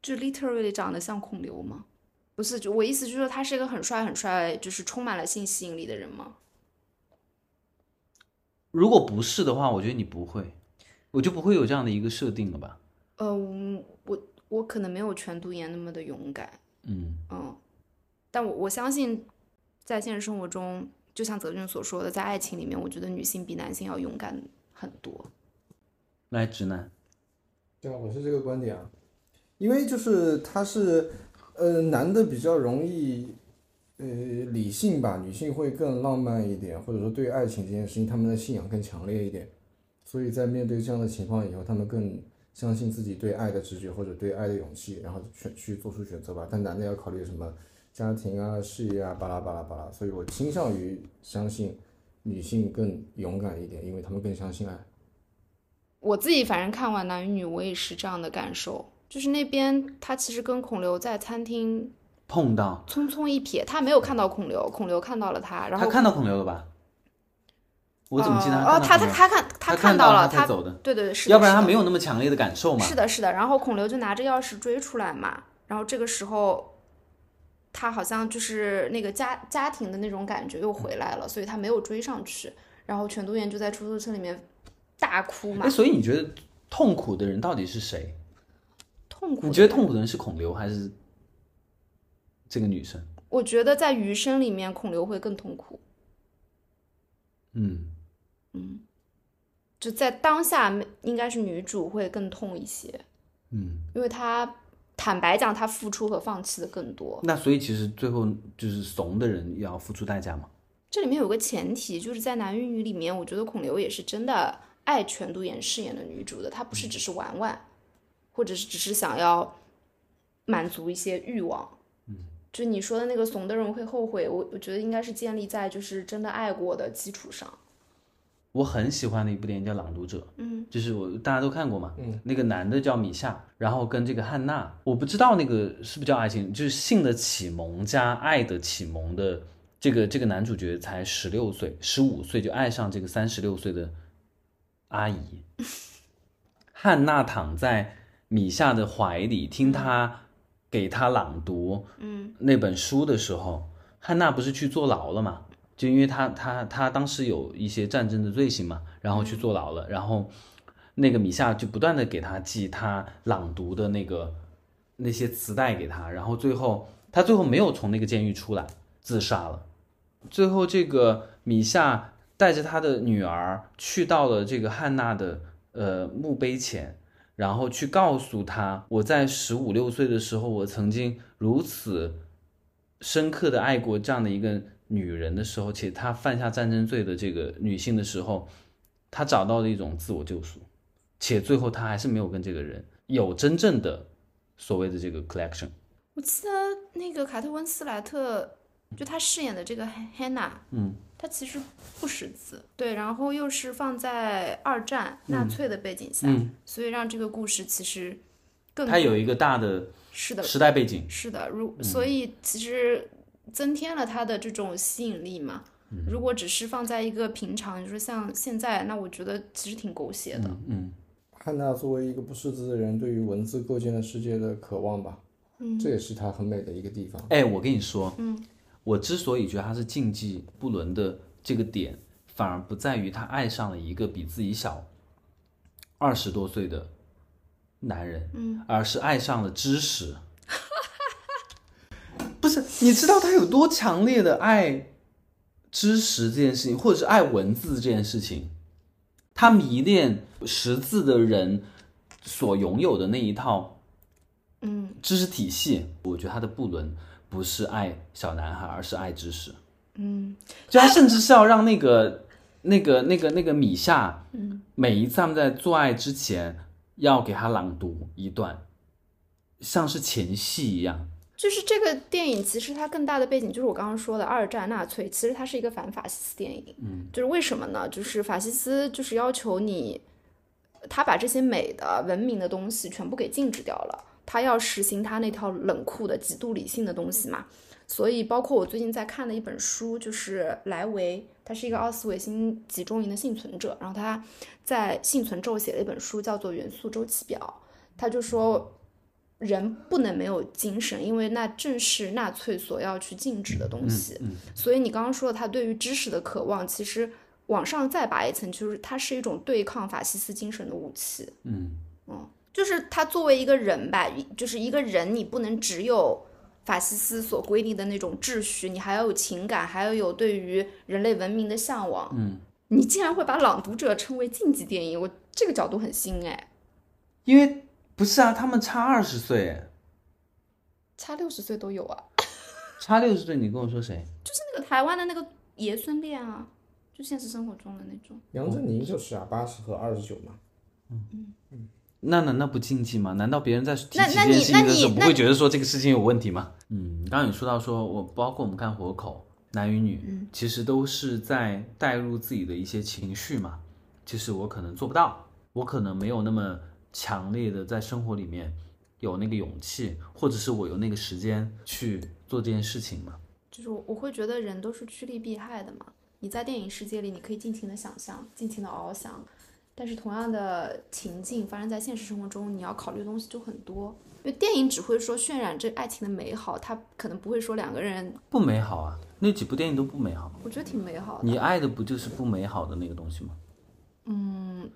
就 literally 长得像孔刘吗？不是，就我意思就是说他是一个很帅很帅，就是充满了性吸引力的人吗？如果不是的话，我觉得你不会，我就不会有这样的一个设定了吧？嗯，我我可能没有全读研那么的勇敢，嗯，嗯，但我我相信，在现实生活中，就像泽俊所说的，在爱情里面，我觉得女性比男性要勇敢很多。来直男，对啊，我是这个观点啊，因为就是他是，呃，男的比较容易，呃，理性吧，女性会更浪漫一点，或者说对爱情这件事情，他们的信仰更强烈一点，所以在面对这样的情况以后，他们更相信自己对爱的直觉或者对爱的勇气，然后选去做出选择吧。但男的要考虑什么家庭啊、事业啊，巴拉巴拉巴拉，所以我倾向于相信女性更勇敢一点，因为他们更相信爱。我自己反正看完《男与女》，我也是这样的感受，就是那边他其实跟孔刘在餐厅碰到匆匆一瞥，他没有看到孔刘，孔刘看到了他，然后他看到孔刘了吧？我怎么记得哦，他看到他他看他看到了，他走的，对对对，是的，要不然他没有那么强烈的感受嘛。是的，是的。然后孔刘就拿着钥匙追出来嘛，然后这个时候，他好像就是那个家家庭的那种感觉又回来了，所以他没有追上去。然后全度妍就在出租车里面大哭嘛哎，，所以你觉得痛苦的人到底是谁？痛苦。你觉得痛苦的人是孔刘还是这个女生？我觉得在余生里面，孔刘会更痛苦。嗯，就在当下，应该是女主会更痛一些。嗯，因为她坦白讲，她付出和放弃的更多。那所以其实最后就是怂的人要付出代价嘛。这里面有个前提，就是在《男与女》里面，我觉得孔刘也是真的爱全度妍饰演的女主的，她不是只是玩玩，或者是只是想要满足一些欲望。嗯，就你说的那个怂的人会后悔，我我觉得应该是建立在就是真的爱过的基础上。我很喜欢的一部电影叫《朗读者》，嗯，就是我大家都看过嘛，嗯，那个男的叫米夏，然后跟这个汉娜，我不知道那个是不是叫爱情，就是性的启蒙加爱的启蒙的这个这个男主角才十六岁，十五岁就爱上这个三十六岁的阿姨，汉娜躺在米夏的怀里，听他给他朗读，嗯，那本书的时候，汉娜不是去坐牢了嘛？就因为他他他当时有一些战争的罪行嘛，然后去坐牢了，然后那个米夏就不断的给他寄他朗读的那个那些磁带给他，然后最后他最后没有从那个监狱出来，自杀了。最后这个米夏带着他的女儿去到了这个汉娜的呃墓碑前，然后去告诉他，我在十五六岁的时候，我曾经如此深刻的爱过这样的一个女人的时候，且她犯下战争罪的这个女性的时候，她找到了一种自我救赎，且最后她还是没有跟这个人有真正的所谓的这个 collection。我记得那个卡特温斯莱特，就她饰演的这个 Hannah，嗯，她其实不识字，对，然后又是放在二战纳粹的背景下，嗯所以让这个故事其实更它有一个大的是的，时代背景。是的，如所以其实增添了它的这种吸引力嘛。如果只是放在一个平常，你说像现在，那我觉得其实挺狗血的。嗯，汉娜作为一个不识字的人，对于文字构建的世界的渴望吧，嗯这也是她很美的一个地方。哎，我跟你说，嗯，我之所以觉得他是禁忌不伦的这个点，反而不在于他爱上了一个比自己小二十多岁的男人，嗯，而是爱上了知识。不是，你知道他有多强烈的爱知识这件事情，或者是爱文字这件事情？他迷恋识字的人所拥有的那一套嗯知识体系，我觉得他的不伦不是爱小男孩，而是爱知识。嗯，就他甚至是要让那个、那个、那个、那个米夏，嗯，每一次他们在做爱之前，要给他朗读一段，像是前戏一样。就是这个电影，其实它更大的背景就是我刚刚说的二战纳粹，其实它是一个反法西斯电影。嗯，就是为什么呢？就是法西斯就是要求你，他把这些美的文明的东西全部给禁止掉了，他要实行他那套冷酷的、极度理性的东西嘛。所以，包括我最近在看的一本书，就是莱维，他是一个奥斯维辛集中营的幸存者，然后他在幸存咒写了一本书，叫做《元素周期表》，他就说。人不能没有精神，因为那正是纳粹所要去禁止的东西。所以你刚刚说的，他对于知识的渴望，其实往上再拔一层，就是它是一种对抗法西斯精神的武器。嗯就是他作为一个人吧，就是一个人，你不能只有法西斯所规定的那种秩序，你还要有情感，还要有对于人类文明的向往。嗯，你竟然会把《朗读者》称为禁忌电影，我这个角度很新哎。因为不是啊，他们差二十岁，差六十岁都有啊，差六十岁，你跟我说谁？就是那个台湾的那个爷孙恋啊，就现实生活中的那种。杨振宁就是啊，八十和二十九嘛。那难道不禁忌吗？难道别人在提起那那你这件事情的时候，那你不会觉得说这个事情有问题吗？嗯，刚刚你说到说，我包括我们看活口，男与女，嗯其实都是在带入自己的一些情绪嘛。其实我可能做不到，我可能没有那么强烈的在生活里面有那个勇气，或者是我有那个时间去做这件事情嘛。就是我我会觉得人都是趋利避害的嘛。你在电影世界里，你可以尽情的想象，尽情的翱翔，但是同样的情境发生在现实生活中，你要考虑的东西就很多。因为电影只会说渲染这爱情的美好，它可能不会说两个人，不美好啊，那几部电影都不美好。我觉得挺美好的。你爱的不就是不美好的那个东西吗？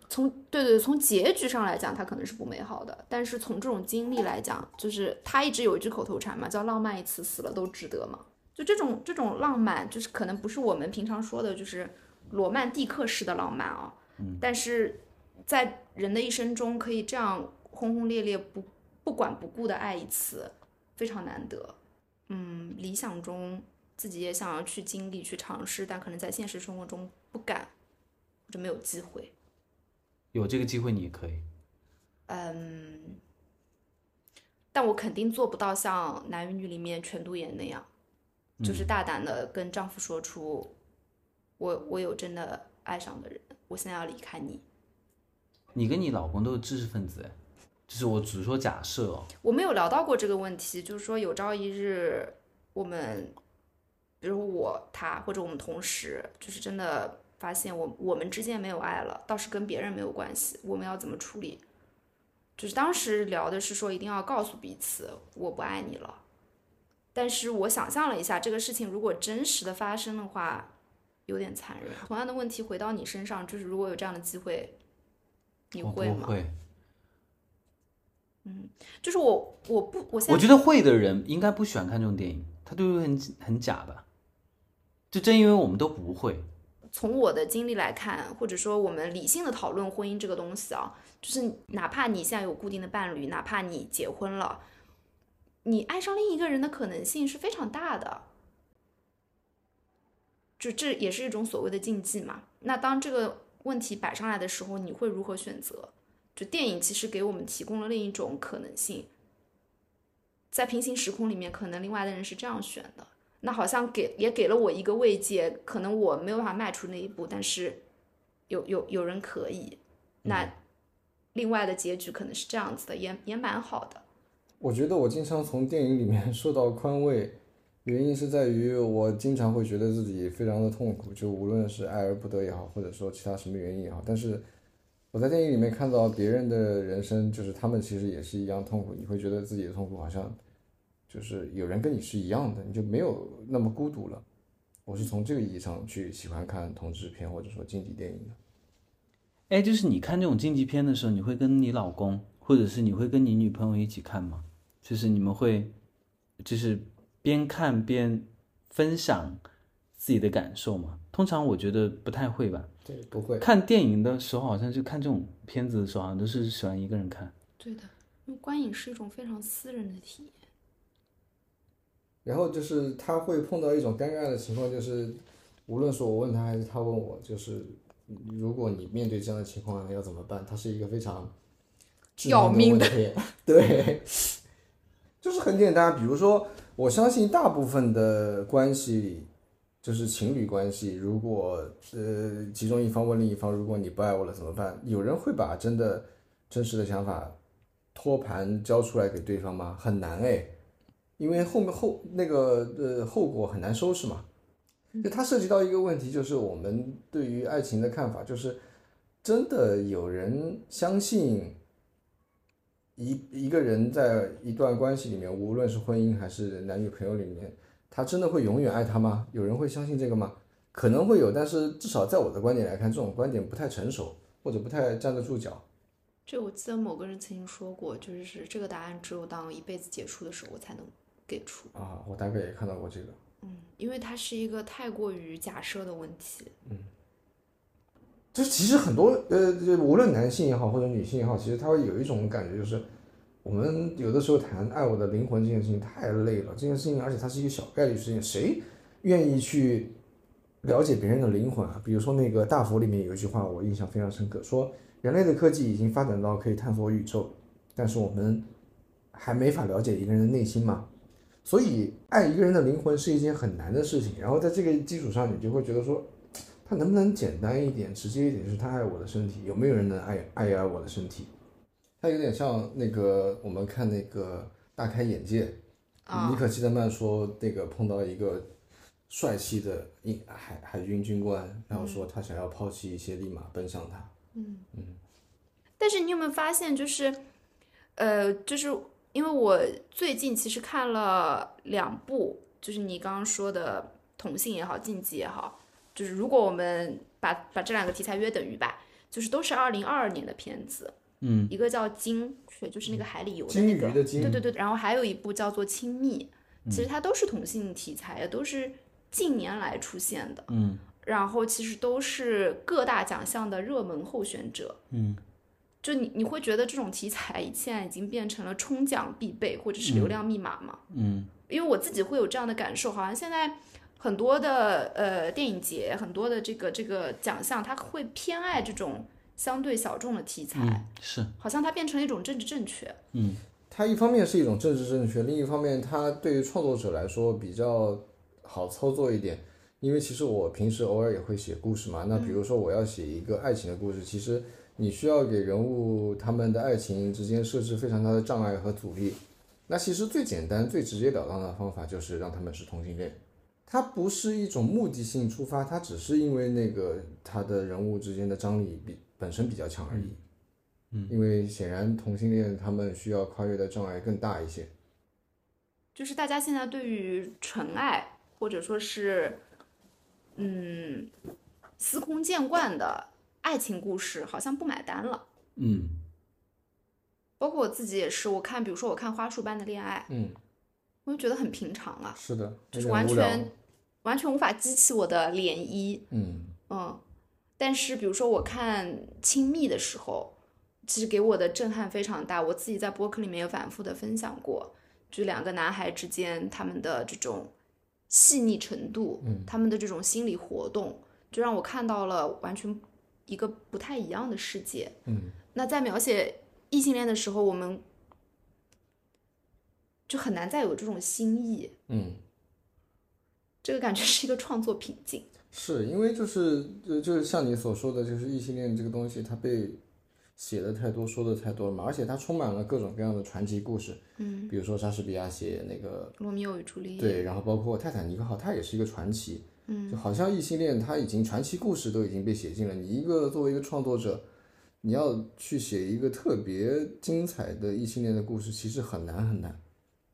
从对对，从结局上来讲，它可能是不美好的，但是从这种经历来讲，就是他一直有一句口头禅嘛，叫“浪漫一次，死了都值得”嘛。就这种这种浪漫，就是可能不是我们平常说的，就是罗曼蒂克式的浪漫啊。嗯。但是在人的一生中，可以这样轰轰烈烈、不不管不顾的爱一次，非常难得。嗯，理想中自己也想要去经历、去尝试，但可能在现实生活中不敢或者没有机会。有这个机会你也可以。嗯，但我肯定做不到像《男与女》里面全度妍那样，就是大胆的跟丈夫说出我我有真的爱上的人，我现在要离开你。你跟你老公都是知识分子哎，就是我只是说假设哦。我们有聊到过这个问题，就是说有朝一日我们，比如我他或者我们同时，就是真的发现我我们之间没有爱了，倒是跟别人没有关系，我们要怎么处理？就是当时聊的是说一定要告诉彼此我不爱你了，但是我想象了一下这个事情如果真实的发生的话，有点残忍。同样的问题回到你身上，就是如果有这样的机会，你会吗？不会，就是我我不我现在我觉得会的人应该不喜欢看这种电影，他就会很很假吧。就正因为我们都不会，从我的经历来看，或者说我们理性的讨论婚姻这个东西啊，就是哪怕你现在有固定的伴侣，哪怕你结婚了，你爱上另一个人的可能性是非常大的。就这也是一种所谓的禁忌嘛。那当这个问题摆上来的时候，你会如何选择？就电影其实给我们提供了另一种可能性，在平行时空里面，可能另外的人是这样选的。那好像给也给了我一个慰藉，可能我没有办法迈出那一步，但是有有有人可以。那另外的结局可能是这样子的，也也蛮好的。我觉得我经常从电影里面 受到宽慰，原因是在于我经常会觉得自己非常的痛苦，就无论是爱而不得也好，或者说其他什么原因也好，但是我在电影里面看到别人的人生，就是他们其实也是一样痛苦，你会觉得自己的痛苦好像就是有人跟你是一样的，你就没有那么孤独了。我是从这个意义上去喜欢看同志片或者说禁忌电影的。哎，就是你看这种竞技片的时候，你会跟你老公，或者是你会跟你女朋友一起看吗？就是你们会，就是边看边分享自己的感受吗？通常我觉得不太会吧。对，不会。看电影的时候，好像就看这种片子的时候，好像都是喜欢一个人看。对的，因为观影是一种非常私人的体验。然后就是他会碰到一种尴尬的情况，就是无论是我问他还是他问我，就是如果你面对这样的情况要怎么办？他是一个非常要命的的问题。对，就是很简单。比如说，我相信大部分的关系，就是情侣关系，如果呃其中一方问另一方，如果你不爱我了怎么办？有人会把真的真实的想法托盘交出来给对方吗？很难哎。因为后面后那个呃后果很难收拾嘛，就它涉及到一个问题，就是我们对于爱情的看法，就是真的有人相信一一个人在一段关系里面，无论是婚姻还是男女朋友里面，他真的会永远爱他吗？有人会相信这个吗？可能会有，但是至少在我的观点来看，这种观点不太成熟，或者不太站得住脚。这我记得某个人曾经说过，就是这个答案只有当一辈子结束的时候我才能给出。啊，我大概也看到过这个。嗯，因为它是一个太过于假设的问题。嗯就其实很多呃，就无论男性也好或者女性也好，其实他会有一种感觉，就是我们有的时候谈爱我的灵魂这件事情太累了，这件事情而且它是一个小概率事件，谁愿意去了解别人的灵魂啊？比如说那个大佛里面有一句话我印象非常深刻，说人类的科技已经发展到可以探索宇宙，但是我们还没法了解一个人的内心嘛。所以爱一个人的灵魂是一件很难的事情，然后在这个基础上，你就会觉得说，他能不能简单一点、直接一点？就是他爱我的身体，有没有人能爱爱一爱我的身体？他有点像那个我们看那个大开眼界，啊尼可基德曼说那个碰到一个帅气的英海海军军官，然后说他想要抛弃一切，立马奔向他。嗯嗯但是你有没有发现，就是，呃，就是因为我最近其实看了两部，就是你刚刚说的同性也好，禁忌也好，就是如果我们把把这两个题材约等于吧，就是都是二零二二年的片子，嗯，一个叫《鲸雀》，就是那个海里游的金那个，鱼的金。对对对，然后还有一部叫做《亲密》，其实它都是同性题材，都是近年来出现的，嗯，然后其实都是各大奖项的热门候选者，嗯，就你你会觉得这种题材现在已经变成了冲奖必备或者是流量密码吗？嗯，因为我自己会有这样的感受，好像现在很多的呃电影节，很多的这个这个奖项，它会偏爱这种相对小众的题材，嗯，是，好像它变成了一种政治正确。嗯，它一方面是一种政治正确，另一方面它对于创作者来说比较好操作一点。因为其实我平时偶尔也会写故事嘛，那比如说我要写一个爱情的故事，其实你需要给人物他们的爱情之间设置非常大的障碍和阻力。那其实最简单、最直截了当的方法就是让他们是同性恋。它不是一种目的性出发，它只是因为那个他的人物之间的张力比本身比较强而已。嗯，因为显然同性恋他们需要跨越的障碍更大一些。就是大家现在对于纯爱或者说是嗯司空见惯的爱情故事，好像不买单了。嗯，包括我自己也是，我看比如说我看《花束般的恋爱》，嗯，我就觉得很平常啊，是的，就是完全完全无法激起我的涟漪。嗯嗯，但是比如说我看《亲密》的时候，其实给我的震撼非常大。我自己在播客里面有反复的分享过，就两个男孩之间他们的这种细腻程度，嗯他们的这种心理活动，就让我看到了完全一个不太一样的世界。嗯那在描写异性恋的时候，我们就很难再有这种新意，嗯。这个感觉是一个创作瓶颈。是因为就是就就是像你所说的，就是异性恋这个东西，它被写的太多，说的太多了嘛，而且它充满了各种各样的传奇故事。嗯，比如说莎士比亚写那个罗密欧与朱丽叶。对，然后包括泰坦尼克号，它也是一个传奇。嗯，就好像异性恋，它已经传奇故事都已经被写进了。你一个作为一个创作者，你要去写一个特别精彩的异性恋的故事，其实很难很难。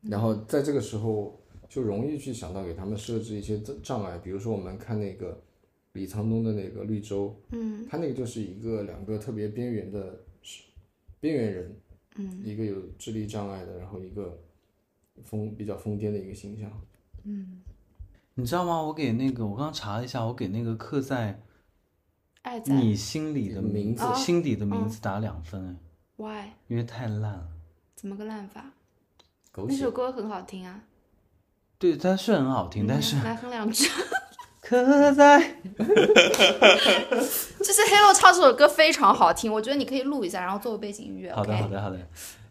然后在这个时候，就容易去想到给他们设置一些障障碍，比如说我们看那个李沧东的那个《绿洲》，嗯他那个就是一个两个特别边缘的边缘人，嗯一个有智力障碍的，然后一个疯比较疯癫的一个形象。嗯，你知道吗？我给那个我刚刚查了一下，我给那个刻在爱在你心里的名字心底的名字打两分哎，Why 因为太烂了。怎么个烂法？狗那首歌很好听啊，对，它是很好听，但是嗯来哼两句。刻在 就是 Hello 唱这首歌非常好听，我觉得你可以录一下，然后作为背景音乐。好的好的好的，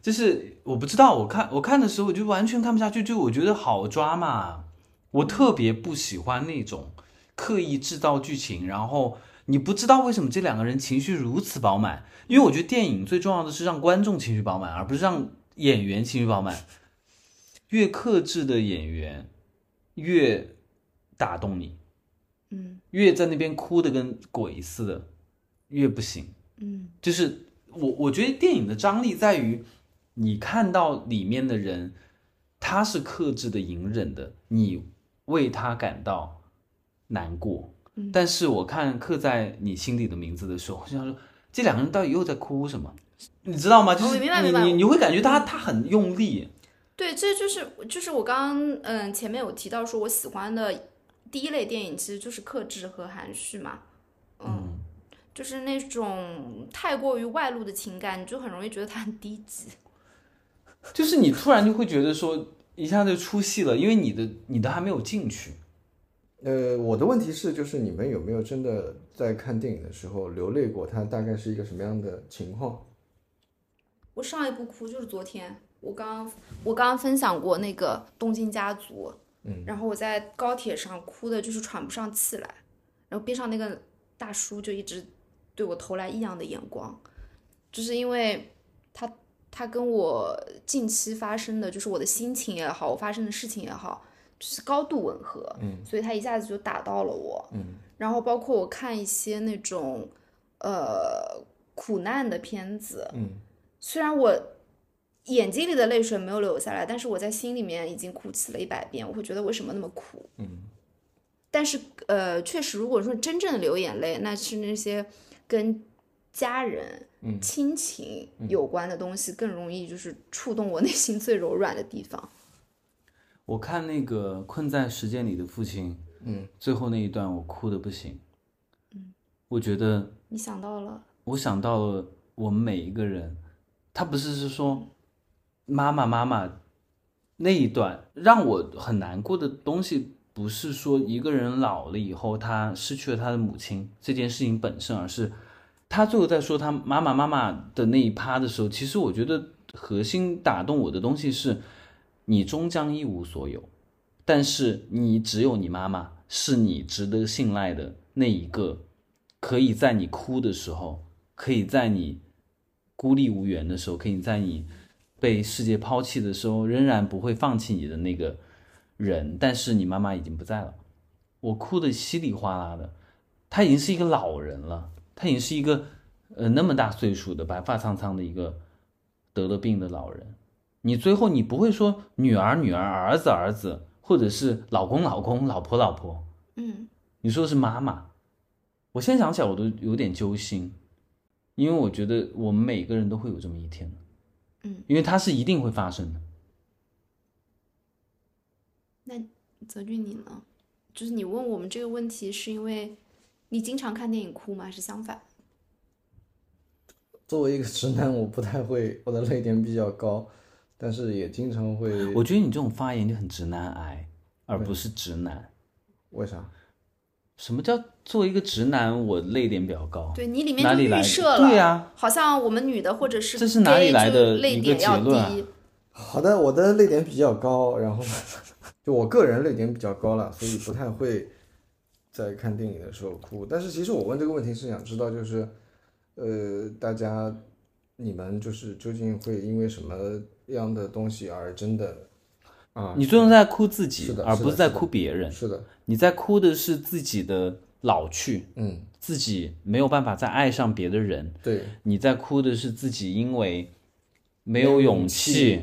就是我不知道，我看我看的时候我就完全看不下去，就我觉得好抓嘛，我特别不喜欢那种刻意制造剧情，然后你不知道为什么这两个人情绪如此饱满，因为我觉得电影最重要的是让观众情绪饱满，而不是让演员情绪饱满。越克制的演员越打动你，嗯越在那边哭的跟鬼似的，越不行。嗯就是我我觉得电影的张力在于，你看到里面的人，他是克制的、隐忍的，你为他感到难过。嗯但是我看刻在你心底的名字的时候，我就想说，这两个人到底又在哭什么？你知道吗？就是你你你会感觉他他很用力，对，这就是就是我刚刚嗯前面有提到说我喜欢的第一类电影其实就是克制和含蓄嘛，嗯，就是那种太过于外露的情感，你就很容易觉得它很低级。就是你突然就会觉得说一下就出戏了，因为你的你的还没有进去。呃，我的问题是，就是你们有没有真的在看电影的时候流泪过？它大概是一个什么样的情况？我上一部哭就是昨天，我刚我刚刚分享过那个《东京家族》，嗯，然后我在高铁上哭的就是喘不上气来，然后边上那个大叔就一直对我投来异样的眼光，就是因为他他跟我近期发生的，就是我的心情也好，我发生的事情也好，就是高度吻合，嗯，所以他一下子就打到了我，嗯，然后包括我看一些那种呃苦难的片子，嗯，虽然我眼睛里的泪水没有流下来，但是我在心里面已经哭泣了一百遍。我会觉得为什么那么苦？嗯，但是呃，确实，如果说真正的流眼泪，那是那些跟家人、嗯亲情有关的东西，更容易就是触动我内心最柔软的地方。我看那个《困在时间里的父亲》，嗯，最后那一段我哭的不行。嗯，我觉得你想到了，我想到了我们每一个人，他不是是说妈妈妈妈那一段让我很难过的东西，不是说一个人老了以后他失去了他的母亲这件事情本身，而是他最后在说他妈妈妈妈的那一趴的时候，其实我觉得核心打动我的东西是，你终将一无所有，但是你只有你妈妈是你值得信赖的那一个，可以在你哭的时候，可以在你孤立无援的时候，可以在你被世界抛弃的时候，仍然不会放弃你的那个人。但是你妈妈已经不在了，我哭得稀里哗啦的。他已经是一个老人了，他已经是一个呃那么大岁数的白发苍苍的一个得了病的老人。你最后你不会说女儿女儿儿子儿子，或者是老公老公老婆老婆，嗯你说的是妈妈，我现在想起来我都有点揪心，因为我觉得我们每个人都会有这么一天。嗯，因为它是一定会发生的。那泽俊你呢？就是你问我们这个问题，是因为你经常看电影哭吗？还是相反？作为一个直男，我不太会，我的泪点比较高，但是也经常会。我觉得你这种发言就很直男癌，而不是直男。为啥？什么叫作为一个直男，我泪点比较高？对你里面就预设了，对呀好像我们女的或者是这是哪里来的就泪点要结论啊。好的，我的泪点比较高，然后 就我个人泪点比较高了，所以不太会在看电影的时候哭。但是其实我问这个问题是想知道，就是呃，大家你们就是究竟会因为什么样的东西而真的啊？你最终在哭自己而不是在哭别人。是的，你在哭的是自己的老去，嗯，自己没有办法再爱上别的人。对，你在哭的是自己因为没没有有勇气。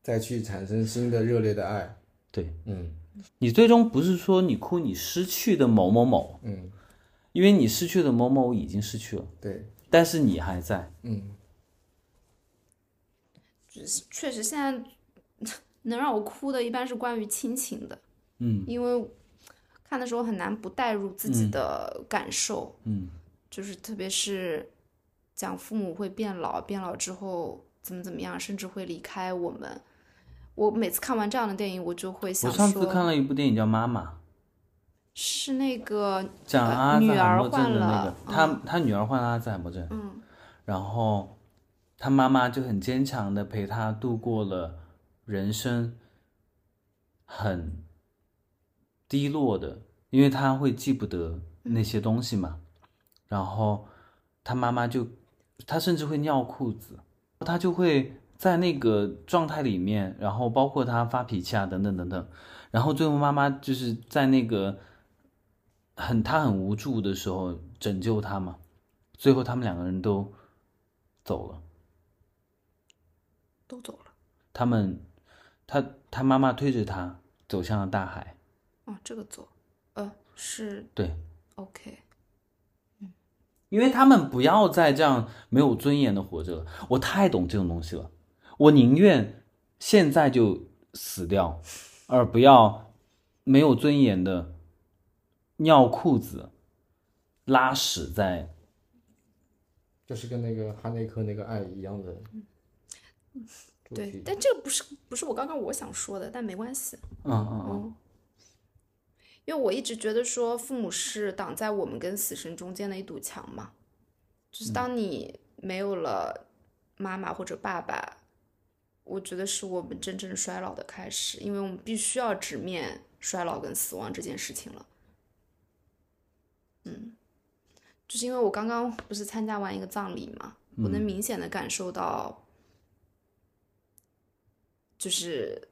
再去产生新的热烈的爱，对嗯你最终不是说你哭你失去的某某某，嗯，因为你失去的某某已经失去了，对，但是你还在。嗯就是确实现在 能让我哭的，一般是关于亲情的，嗯因为看的时候很难不带入自己的感受，嗯，就是特别是讲父母会变老，变老之后怎么怎么样，甚至会离开我们。我每次看完这样的电影，我就会想我上次，看了一部电影叫《妈妈》，是那个呃讲阿兹海默症的那个了，他他女儿患了阿兹海默症，嗯然后他妈妈就很坚强的陪他度过了人生很低落的，因为他会记不得那些东西嘛。然后他妈妈就，他甚至会尿裤子，他就会在那个状态里面，然后包括他发脾气啊等等等等，然后最后妈妈就是在那个很他很无助的时候拯救他嘛。最后他们两个人都走了。都走了。他们，他他妈妈推着他走向了大海。哦，这个走，呃，是对，OK。因为他们不要再这样没有尊严的活着了。我太懂这种东西了，我宁愿现在就死掉，而不要没有尊严的尿裤子、拉屎在。就是跟那个哈内克那个爱一样的对，但这个不是不是我刚刚我想说的，但没关系。嗯嗯嗯，嗯，因为我一直觉得说父母是挡在我们跟死神中间的一堵墙嘛，就是当你没有了妈妈或者爸爸，我觉得是我们真正衰老的开始，因为我们必须要直面衰老跟死亡这件事情了。嗯，就是因为我刚刚不是参加完一个葬礼嘛，我能明显的感受到，就是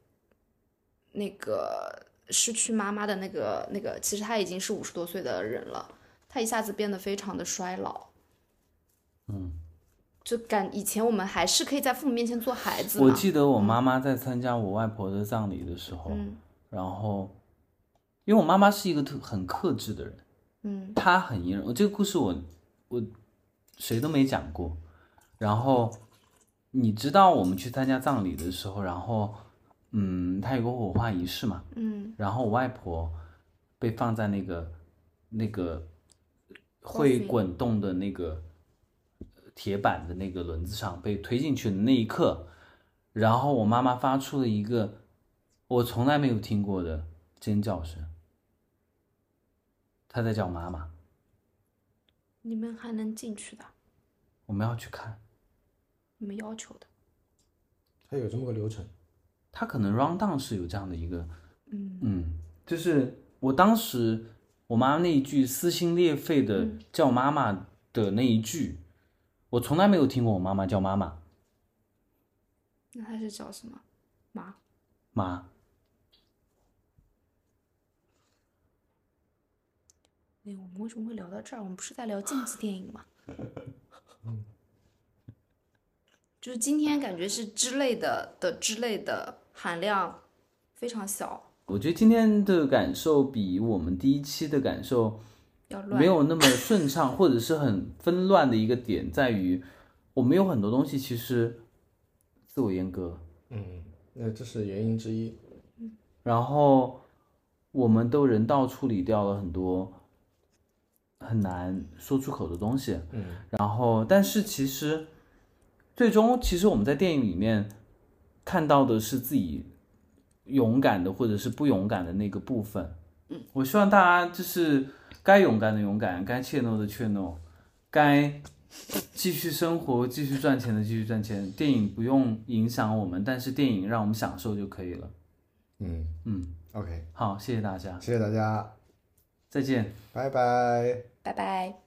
那个失去妈妈的那个那个，其实他已经是五十多岁的人了，他一下子变得非常的衰老。嗯，就感以前我们还是可以在父母面前做孩子。我记得我妈妈在参加我外婆的葬礼的时候，嗯然后因为我妈妈是一个特很克制的人。嗯他很隐忍。我这个故事我我谁都没讲过。然后你知道我们去参加葬礼的时候，然后嗯，他有个火化仪式嘛，嗯然后我外婆被放在那个那个会滚动的那个铁板的那个轮子上被推进去的那一刻，然后我妈妈发出了一个我从来没有听过的尖叫声，她在叫妈妈。你们还能进去的，我们要去看，你们要求的。它有这么个流程。他可能 round down 是有这样的一个，嗯嗯，就是我当时我妈那一句撕心裂肺的叫妈妈的那一句，我从来没有听过我妈妈叫妈妈那她是叫什么？妈。妈，哎，我们为什么会聊到这儿？我们不是在聊禁忌电影吗？就是今天感觉是之类的的之类的含量非常小，我觉得今天的感受比我们第一期的感受。没有那么 顺畅，或者是很纷乱的一个点在于，我们有很多东西其实，自我阉割，嗯，那这是原因之一。然后我们都人道处理掉了很多很难说出口的东西，嗯，然后但是其实最终其实我们在电影里面看到的是自己勇敢的或者是不勇敢的那个部分，嗯，我希望大家就是该勇敢的勇敢，该怯懦的怯懦，该继续生活、继续赚钱的继续赚钱。电影不用影响我们，但是电影让我们享受就可以了。嗯嗯，，OK，好，谢谢大家，谢谢大家，再见。拜拜。拜拜。